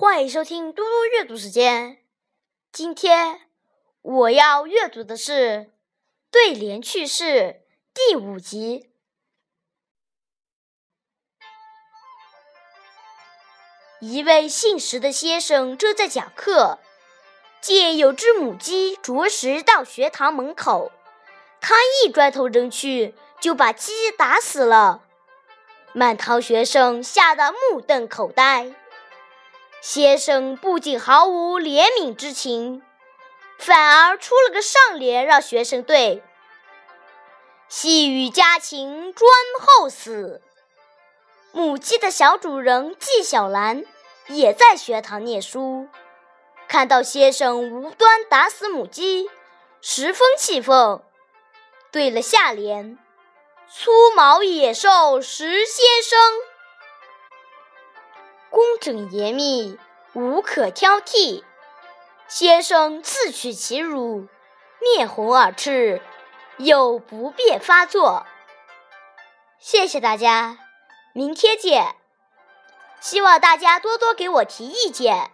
欢迎收听嘟嘟阅读时间。今天我要阅读的是《对联趣事》第五集。一位姓石的先生正在讲课，见有只母鸡啄食到学堂门口，他一砖头扔去，就把鸡打死了。满堂学生吓得目瞪口呆。先生不仅毫无怜悯之情，反而出了个上联，让学生对：“细雨家禽专候死。”母鸡的小主人纪晓岚也在学堂念书，看到先生无端打死母鸡，十分气愤，对了下联。粗毛野兽石先生，工整严密，无可挑剔。先生自取其辱，面红耳赤，有不便发作。谢谢大家，明天见。希望大家多多给我提意见。